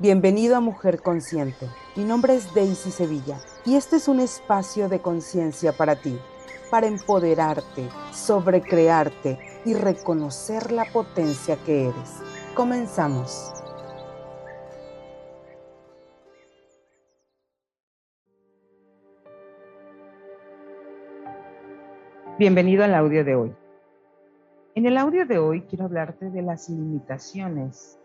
Bienvenido a Mujer Consciente. Mi nombre es Daisy Sevilla y este es un espacio de conciencia para ti, para empoderarte, sobrecrearte y reconocer la potencia que eres. Comenzamos. Bienvenido al audio de hoy. En el audio de hoy quiero hablarte de las limitaciones,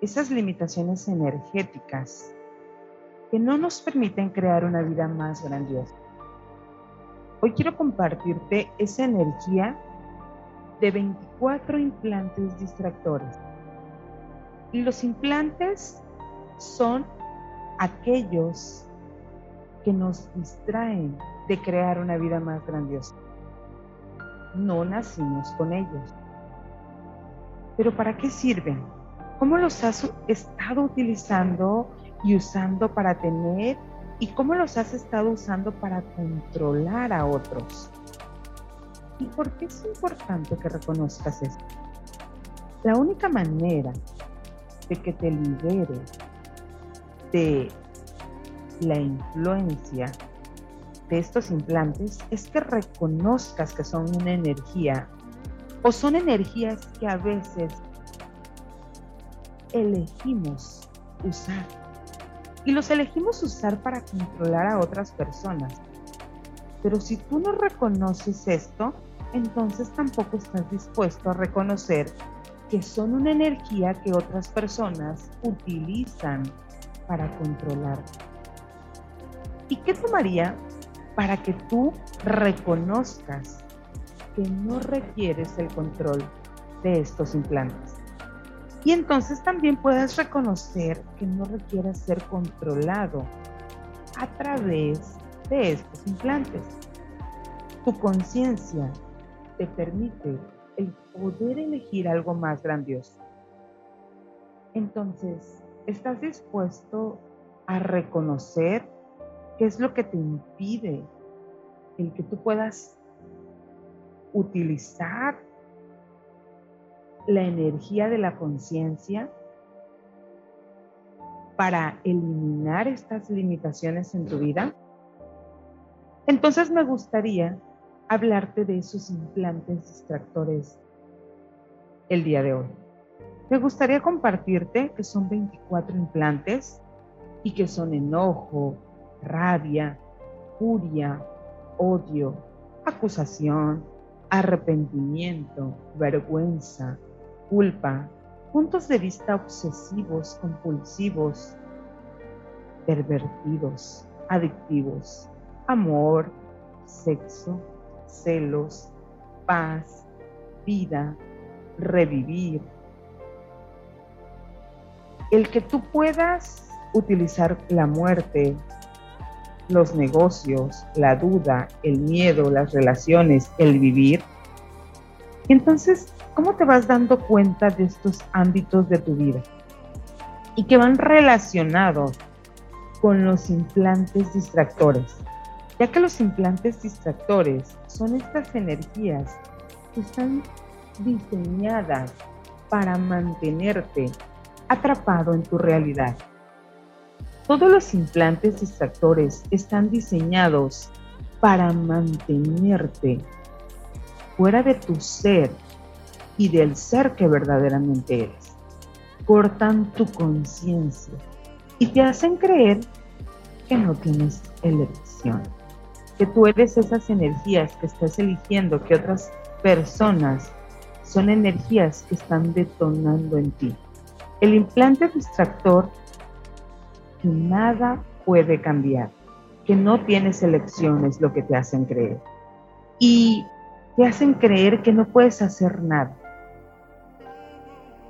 esas limitaciones energéticas que no nos permiten crear una vida más grandiosa. Hoy quiero compartirte esa energía de 24 implantes distractores. Los implantes son aquellos que nos distraen de crear una vida más grandiosa no nacimos con ellos. Pero ¿para qué sirven? ¿Cómo los has estado utilizando y usando para tener y cómo los has estado usando para controlar a otros? ¿Y por qué es importante que reconozcas esto? La única manera de que te libere de la influencia de estos implantes es que reconozcas que son una energía o son energías que a veces elegimos usar. Y los elegimos usar para controlar a otras personas. Pero si tú no reconoces esto, entonces tampoco estás dispuesto a reconocer que son una energía que otras personas utilizan para controlar. ¿Y qué tomaría para que tú reconozcas que no requieres el control de estos implantes. Y entonces también puedas reconocer que no requieres ser controlado a través de estos implantes. Tu conciencia te permite el poder elegir algo más grandioso. Entonces, ¿estás dispuesto a reconocer ¿Qué es lo que te impide el que tú puedas utilizar la energía de la conciencia para eliminar estas limitaciones en tu vida? Entonces me gustaría hablarte de esos implantes distractores el día de hoy. Me gustaría compartirte que son 24 implantes y que son enojo, rabia, furia, odio, acusación, arrepentimiento, vergüenza, culpa, puntos de vista obsesivos, compulsivos, pervertidos, adictivos, amor, sexo, celos, paz, vida, revivir. El que tú puedas utilizar la muerte los negocios, la duda, el miedo, las relaciones, el vivir. Entonces, ¿cómo te vas dando cuenta de estos ámbitos de tu vida? Y que van relacionados con los implantes distractores, ya que los implantes distractores son estas energías que están diseñadas para mantenerte atrapado en tu realidad. Todos los implantes distractores están diseñados para mantenerte fuera de tu ser y del ser que verdaderamente eres. Cortan tu conciencia y te hacen creer que no tienes elección, que tú eres esas energías que estás eligiendo, que otras personas son energías que están detonando en ti. El implante distractor que nada puede cambiar, que no tienes elecciones lo que te hacen creer. Y te hacen creer que no puedes hacer nada.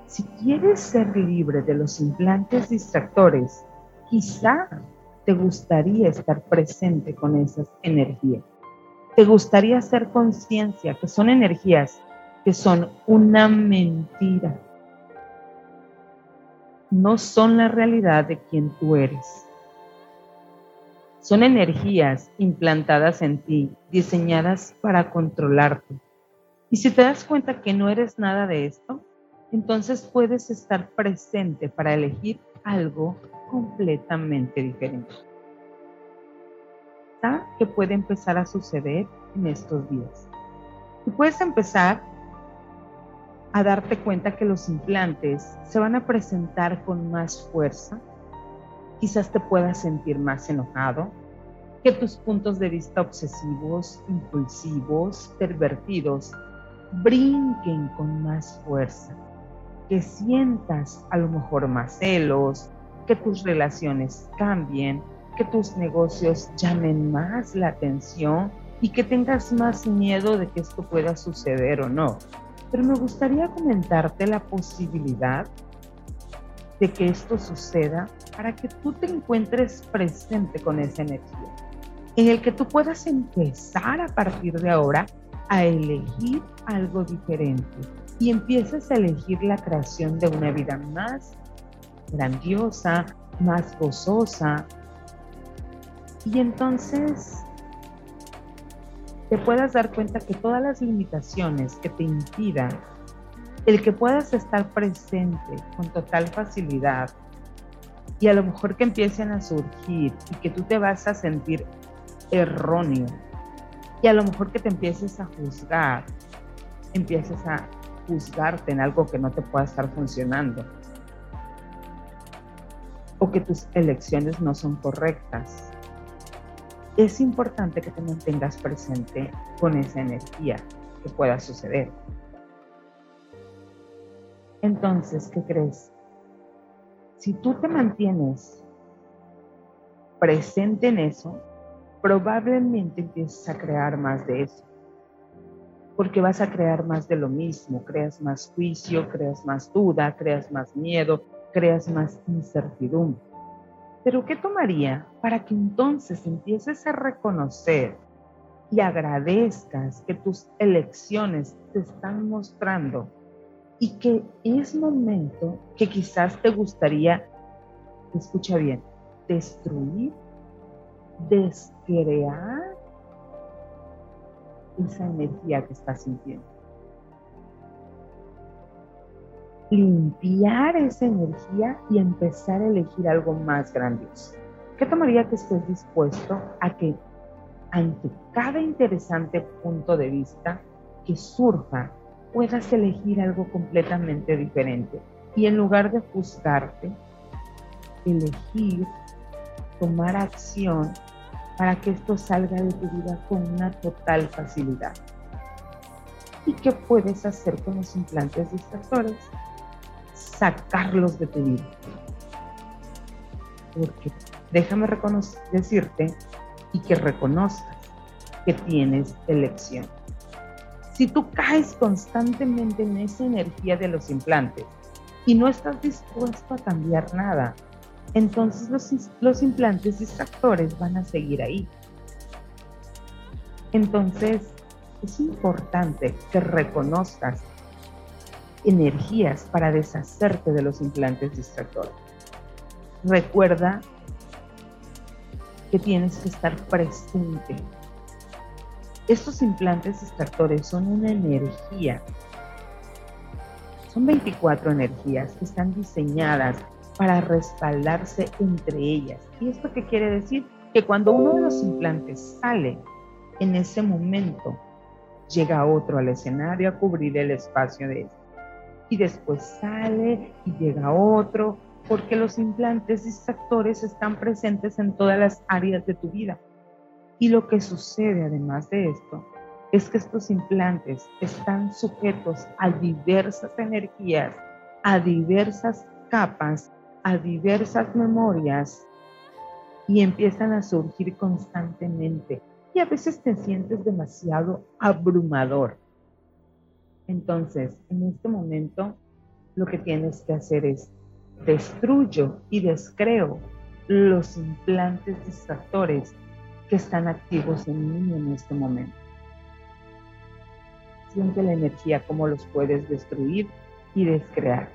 Si quieres ser libre de los implantes distractores, quizá te gustaría estar presente con esas energías. Te gustaría hacer conciencia que son energías que son una mentira no son la realidad de quien tú eres. Son energías implantadas en ti, diseñadas para controlarte. Y si te das cuenta que no eres nada de esto, entonces puedes estar presente para elegir algo completamente diferente. ¿Sabes qué puede empezar a suceder en estos días? Y puedes empezar a darte cuenta que los implantes se van a presentar con más fuerza. Quizás te puedas sentir más enojado, que tus puntos de vista obsesivos, impulsivos, pervertidos, brinquen con más fuerza, que sientas a lo mejor más celos, que tus relaciones cambien, que tus negocios llamen más la atención y que tengas más miedo de que esto pueda suceder o no. Pero me gustaría comentarte la posibilidad de que esto suceda para que tú te encuentres presente con esa energía, en el que tú puedas empezar a partir de ahora a elegir algo diferente y empieces a elegir la creación de una vida más grandiosa, más gozosa. Y entonces te puedas dar cuenta que todas las limitaciones que te impidan el que puedas estar presente con total facilidad y a lo mejor que empiecen a surgir y que tú te vas a sentir erróneo y a lo mejor que te empieces a juzgar, empieces a juzgarte en algo que no te pueda estar funcionando o que tus elecciones no son correctas. Es importante que te mantengas presente con esa energía que pueda suceder. Entonces, ¿qué crees? Si tú te mantienes presente en eso, probablemente empieces a crear más de eso. Porque vas a crear más de lo mismo, creas más juicio, creas más duda, creas más miedo, creas más incertidumbre. Pero ¿qué tomaría para que entonces empieces a reconocer y agradezcas que tus elecciones te están mostrando y que es momento que quizás te gustaría, escucha bien, destruir descrear esa energía que estás sintiendo. Limpiar esa energía y empezar a elegir algo más grandioso. ¿Qué tomaría que estés dispuesto a que ante cada interesante punto de vista que surja, puedas elegir algo completamente diferente? Y en lugar de juzgarte, elegir tomar acción para que esto salga de tu vida con una total facilidad. ¿Y qué puedes hacer con los implantes distractores? Sacarlos de tu vida. Porque déjame decirte y que reconozcas que tienes elección. Si tú caes constantemente en esa energía de los implantes y no estás dispuesto a cambiar nada, entonces los, implantes distractores van a seguir ahí. Entonces, es importante que reconozcas energías para deshacerte de los implantes distractores. Recuerda que tienes que estar presente. Estos implantes distractores son una energía. Son 24 energías que están diseñadas para respaldarse entre ellas. ¿Y esto qué quiere decir? Que cuando uno de los implantes sale, en ese momento llega otro al escenario a cubrir el espacio de este. Y después sale y llega otro, porque los implantes distractores están presentes en todas las áreas de tu vida. Y lo que sucede además de esto es que estos implantes están sujetos a diversas energías, a diversas capas a diversas memorias y empiezan a surgir constantemente y a veces te sientes demasiado abrumador. Entonces, en este momento, lo que tienes que hacer es destruyo y descreo los implantes distractores que están activos en mí en este momento. Siente la energía, cómo los puedes destruir y descrear.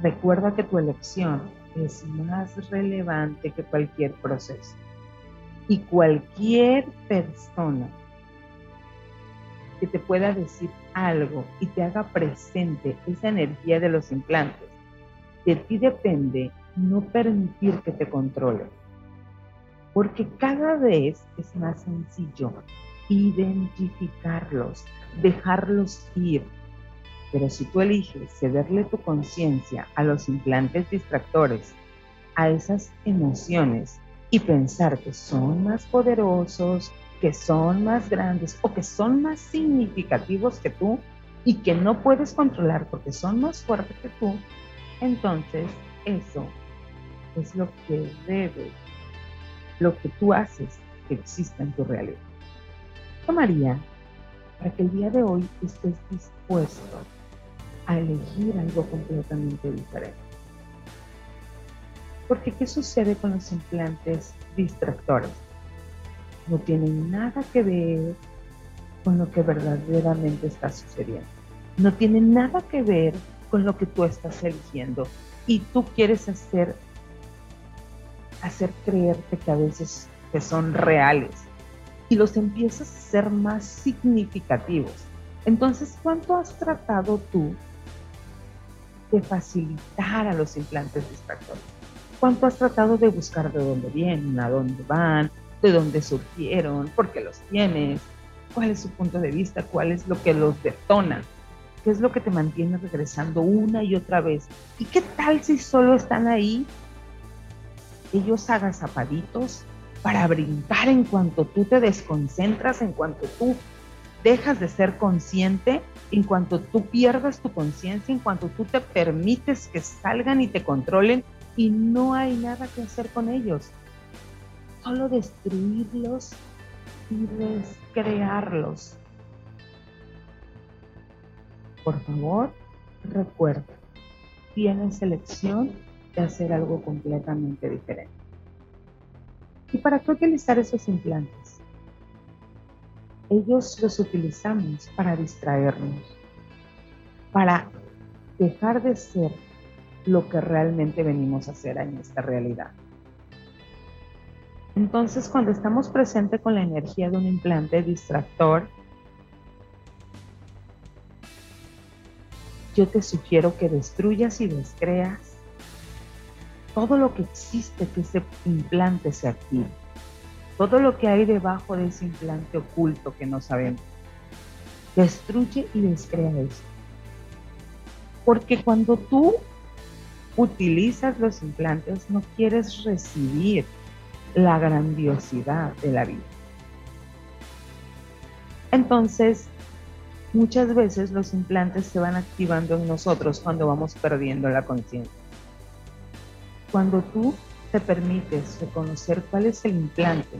Recuerda que tu elección es más relevante que cualquier proceso. Y cualquier persona que te pueda decir algo y te haga presente esa energía de los implantes, de ti depende no permitir que te controle. Porque cada vez es más sencillo identificarlos, dejarlos ir. Pero si tú eliges cederle tu conciencia a los implantes distractores, a esas emociones y pensar que son más poderosos, que son más grandes o que son más significativos que tú y que no puedes controlar porque son más fuertes que tú, entonces eso es lo que debe, lo que tú haces que exista en tu realidad. María, para que el día de hoy estés dispuesto a elegir algo completamente diferente. Porque ¿qué sucede con los implantes distractores? No tienen nada que ver con lo que verdaderamente está sucediendo. No tienen nada que ver con lo que tú estás eligiendo. Y tú quieres hacer, hacer creerte que a veces que son reales y los empiezas a ser más significativos. Entonces, ¿cuánto has tratado tú de facilitar a los implantes distractores? ¿Cuánto has tratado de buscar de dónde vienen, a dónde van, de dónde surgieron, por qué los tienes, cuál es su punto de vista, cuál es lo que los detona, qué es lo que te mantiene regresando una y otra vez? ¿Y qué tal si solo están ahí ellos agazapaditos para brincar en cuanto tú te desconcentras, en cuanto tú dejas de ser consciente, en cuanto tú pierdas tu conciencia, en cuanto tú te permites que salgan y te controlen y no hay nada que hacer con ellos. Solo destruirlos y descrearlos. Por favor, recuerda, tienes elección de hacer algo completamente diferente. ¿Y para qué utilizar esos implantes? Ellos los utilizamos para distraernos, para dejar de ser lo que realmente venimos a hacer en esta realidad. Entonces, cuando estamos presentes con la energía de un implante distractor, yo te sugiero que destruyas y descreas todo lo que existe que ese implante se active, todo lo que hay debajo de ese implante oculto que no sabemos. Destruye y descrea eso. Porque cuando tú utilizas los implantes no quieres recibir la grandiosidad de la vida. Entonces, muchas veces los implantes se van activando en nosotros cuando vamos perdiendo la conciencia. Cuando tú te permites reconocer cuál es el implante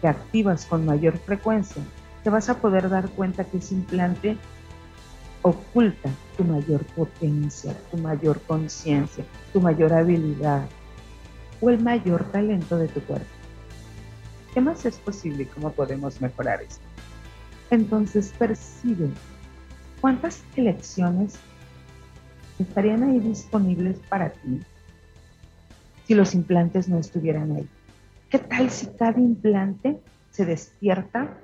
que activas con mayor frecuencia, te vas a poder dar cuenta que ese implante oculta tu mayor potencia, tu mayor conciencia, tu mayor habilidad o el mayor talento de tu cuerpo. ¿Qué más es posible y cómo podemos mejorar esto? Entonces percibe cuántas elecciones estarían ahí disponibles para ti si los implantes no estuvieran ahí? ¿Qué tal si cada implante se despierta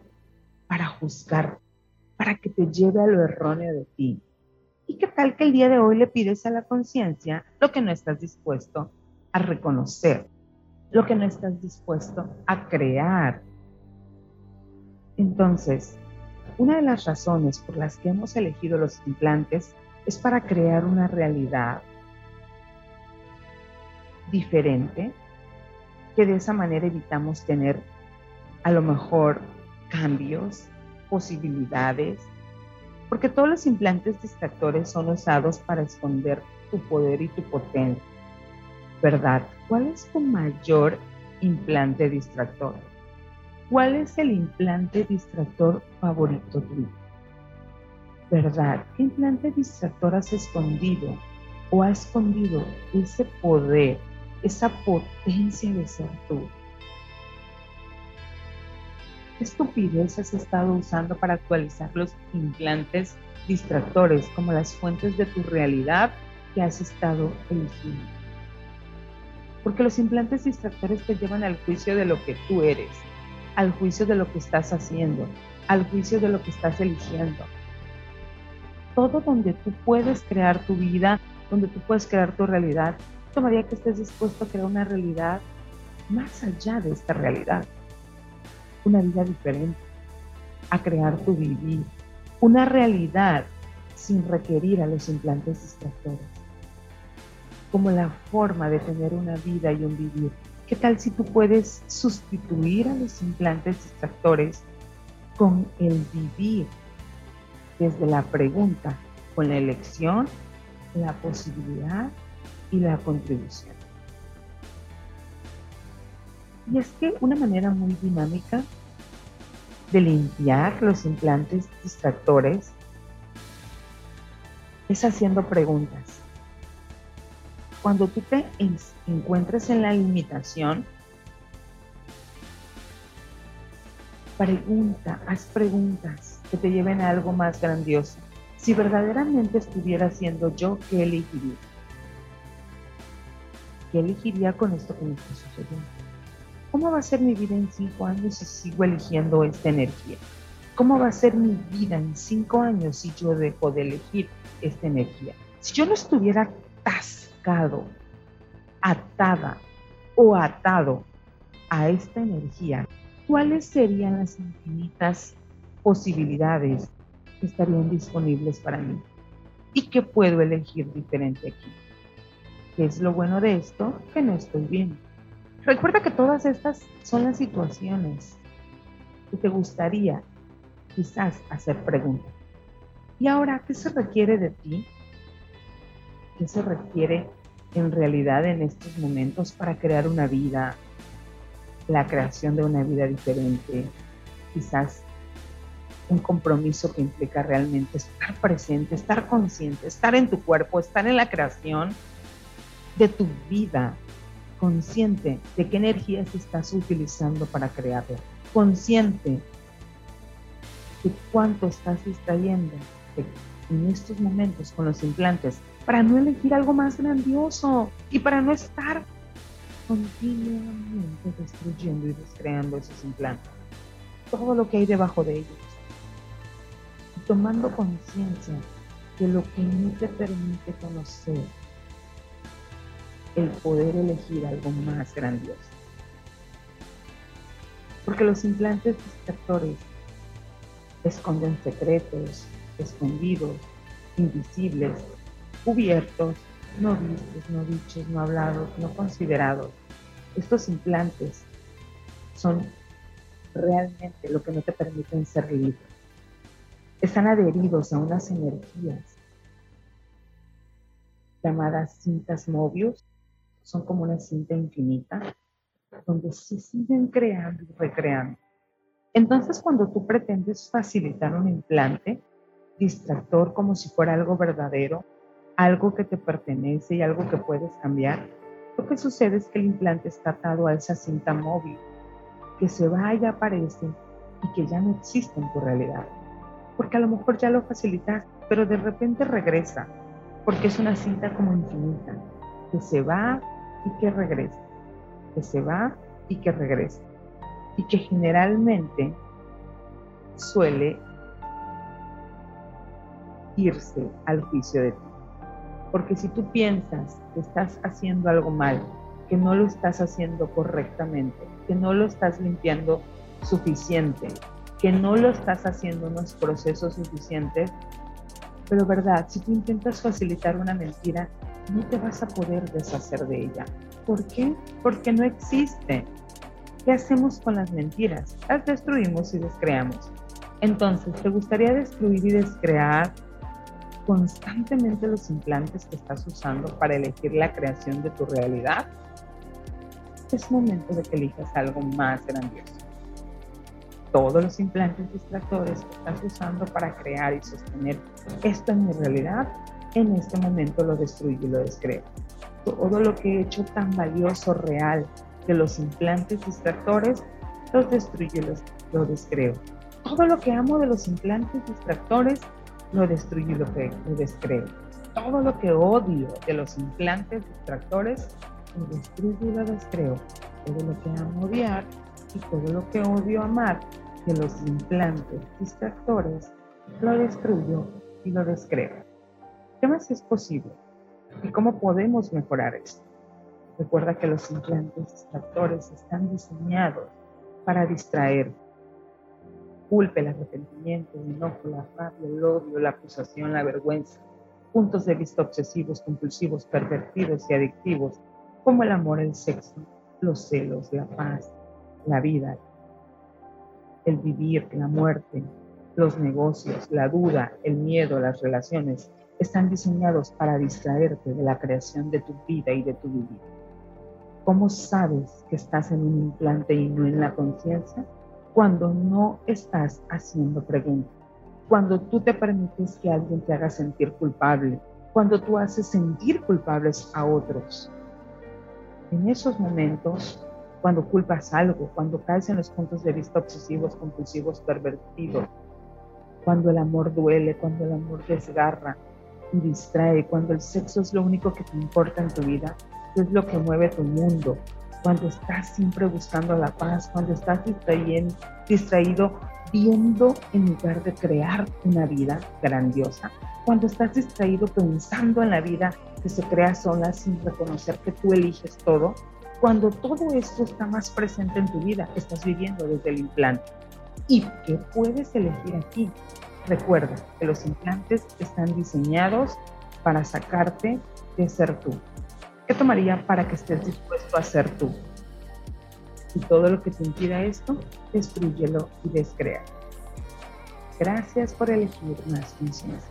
para juzgar, para que te lleve a lo erróneo de ti? ¿Y qué tal que el día de hoy le pides a la conciencia lo que no estás dispuesto a reconocer, lo que no estás dispuesto a crear? Entonces, una de las razones por las que hemos elegido los implantes es para crear una realidad diferente, que de esa manera evitamos tener a lo mejor cambios, posibilidades, porque todos los implantes distractores son usados para esconder tu poder y tu potencia. ¿Verdad? ¿Cuál es tu mayor implante distractor? ¿Cuál es el implante distractor favorito tuyo? ¿Verdad? ¿Qué implante distractor has escondido o ha escondido ese poder esa potencia de ser tú. ¿Qué estupidez has estado usando para actualizar los implantes distractores como las fuentes de tu realidad que has estado eligiendo? Porque los implantes distractores te llevan al juicio de lo que tú eres, al juicio de lo que estás haciendo, al juicio de lo que estás eligiendo. Todo donde tú puedes crear tu vida, donde tú puedes crear tu realidad, tomaría que estés dispuesto a crear una realidad más allá de esta realidad, una vida diferente, a crear tu vivir, una realidad sin requerir a los implantes distractores, como la forma de tener una vida y un vivir. ¿Qué tal si tú puedes sustituir a los implantes distractores con el vivir desde la pregunta, con la elección, la posibilidad y la contribución? Y es que una manera muy dinámica de limpiar los implantes distractores es haciendo preguntas. Cuando tú te encuentres en la limitación, pregunta, haz preguntas que te lleven a algo más grandioso. Si verdaderamente estuviera siendo yo, ¿qué elegiría? ¿Qué elegiría con esto que me está sucediendo? ¿Cómo va a ser mi vida en cinco años si sigo eligiendo esta energía? ¿Cómo va a ser mi vida en cinco años si yo dejo de elegir esta energía? Si yo no estuviera atascado, atada o atado a esta energía, ¿cuáles serían las infinitas posibilidades que estarían disponibles para mí? ¿Y qué puedo elegir diferente aquí? ¿Qué es lo bueno de esto? Que no estoy bien Recuerda que todas estas son las situaciones que te gustaría quizás hacer preguntas. ¿Y ahora qué se requiere de ti? ¿Qué se requiere en realidad en estos momentos para crear una vida, la creación de una vida diferente? Quizás un compromiso que implica realmente estar presente, estar consciente, estar en tu cuerpo, estar en la creación de tu vida, consciente de qué energías estás utilizando para crearla, consciente de cuánto estás distrayendo en estos momentos con los implantes para no elegir algo más grandioso y para no estar continuamente destruyendo y descreando esos implantes, todo lo que hay debajo de ellos, tomando conciencia de lo que no te permite conocer el poder elegir algo más grandioso. Porque los implantes distractores esconden secretos, escondidos, invisibles, cubiertos, no vistos, no dichos, no hablados, no considerados. Estos implantes son realmente lo que no te permiten ser libre. Están adheridos a unas energías llamadas cintas movios son como una cinta infinita donde se siguen creando y recreando. Entonces, cuando tú pretendes facilitar un implante distractor como si fuera algo verdadero, algo que te pertenece y algo que puedes cambiar, lo que sucede es que el implante está atado a esa cinta móvil, que se va y aparece y que ya no existe en tu realidad. Porque a lo mejor ya lo facilitas, pero de repente regresa, porque es una cinta como infinita que se va y que regresa, que se va y que regresa, y que generalmente suele irse al juicio de ti. Porque si tú piensas que estás haciendo algo mal, que no lo estás haciendo correctamente, que no lo estás limpiando suficiente, que no lo estás haciendo unos procesos suficientes, pero verdad, si tú intentas facilitar una mentira, no te vas a poder deshacer de ella. ¿Por qué? Porque no existe. ¿Qué hacemos con las mentiras? Las destruimos y descreamos. Entonces, ¿te gustaría destruir y descrear constantemente los implantes que estás usando para elegir la creación de tu realidad? Es momento de que elijas algo más grandioso. Todos los implantes distractores que estás usando para crear y sostener esto en mi realidad en este momento lo destruyo y lo descreo. Todo lo que he hecho tan valioso, real, de los implantes distractores, los destruyo y lo descreo. Todo lo que amo de los implantes distractores, lo destruyo y lo, lo descreo. Todo lo que odio de los implantes distractores, lo destruyo y lo descreo. Todo lo que amo odiar y todo lo que odio amar de los implantes distractores, lo destruyo y lo descreo. ¿Qué más es posible? ¿Y cómo podemos mejorar esto? Recuerda que los implantes distractores están diseñados para distraer. Culpe, el arrepentimiento, el enojo, la rabia, el odio, la acusación, la vergüenza, puntos de vista obsesivos, compulsivos, pervertidos y adictivos, como el amor, el sexo, los celos, la paz, la vida, el vivir, la muerte, los negocios, la duda, el miedo, las relaciones, están diseñados para distraerte de la creación de tu vida y de tu vivir. ¿Cómo sabes que estás en un implante y no en la conciencia? Cuando no estás haciendo preguntas, cuando tú te permites que alguien te haga sentir culpable, cuando tú haces sentir culpables a otros. En esos momentos, cuando culpas algo, cuando caes en los puntos de vista obsesivos, compulsivos, pervertidos, cuando el amor duele, cuando el amor desgarra y distrae, cuando el sexo es lo único que te importa en tu vida, es lo que mueve tu mundo, cuando estás siempre buscando la paz, cuando estás distraído viendo en lugar de crear una vida grandiosa, cuando estás distraído pensando en la vida que se crea sola sin reconocer que tú eliges todo, cuando todo esto está más presente en tu vida, estás viviendo desde el implante. ¿Y qué puedes elegir aquí? Recuerda que los implantes están diseñados para sacarte de ser tú. ¿Qué tomaría para que estés dispuesto a ser tú? Y todo lo que te impida esto, destruyelo y descrea. Gracias por elegir más conciencia.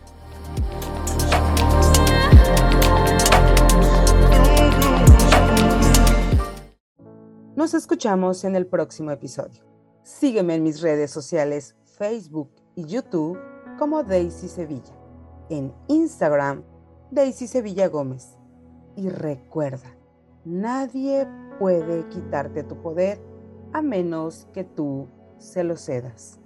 Nos escuchamos en el próximo episodio. Sígueme en mis redes sociales Facebook y YouTube como Daisy Sevilla. En Instagram, Daisy Sevilla Gómez. Y recuerda, nadie puede quitarte tu poder a menos que tú se lo cedas.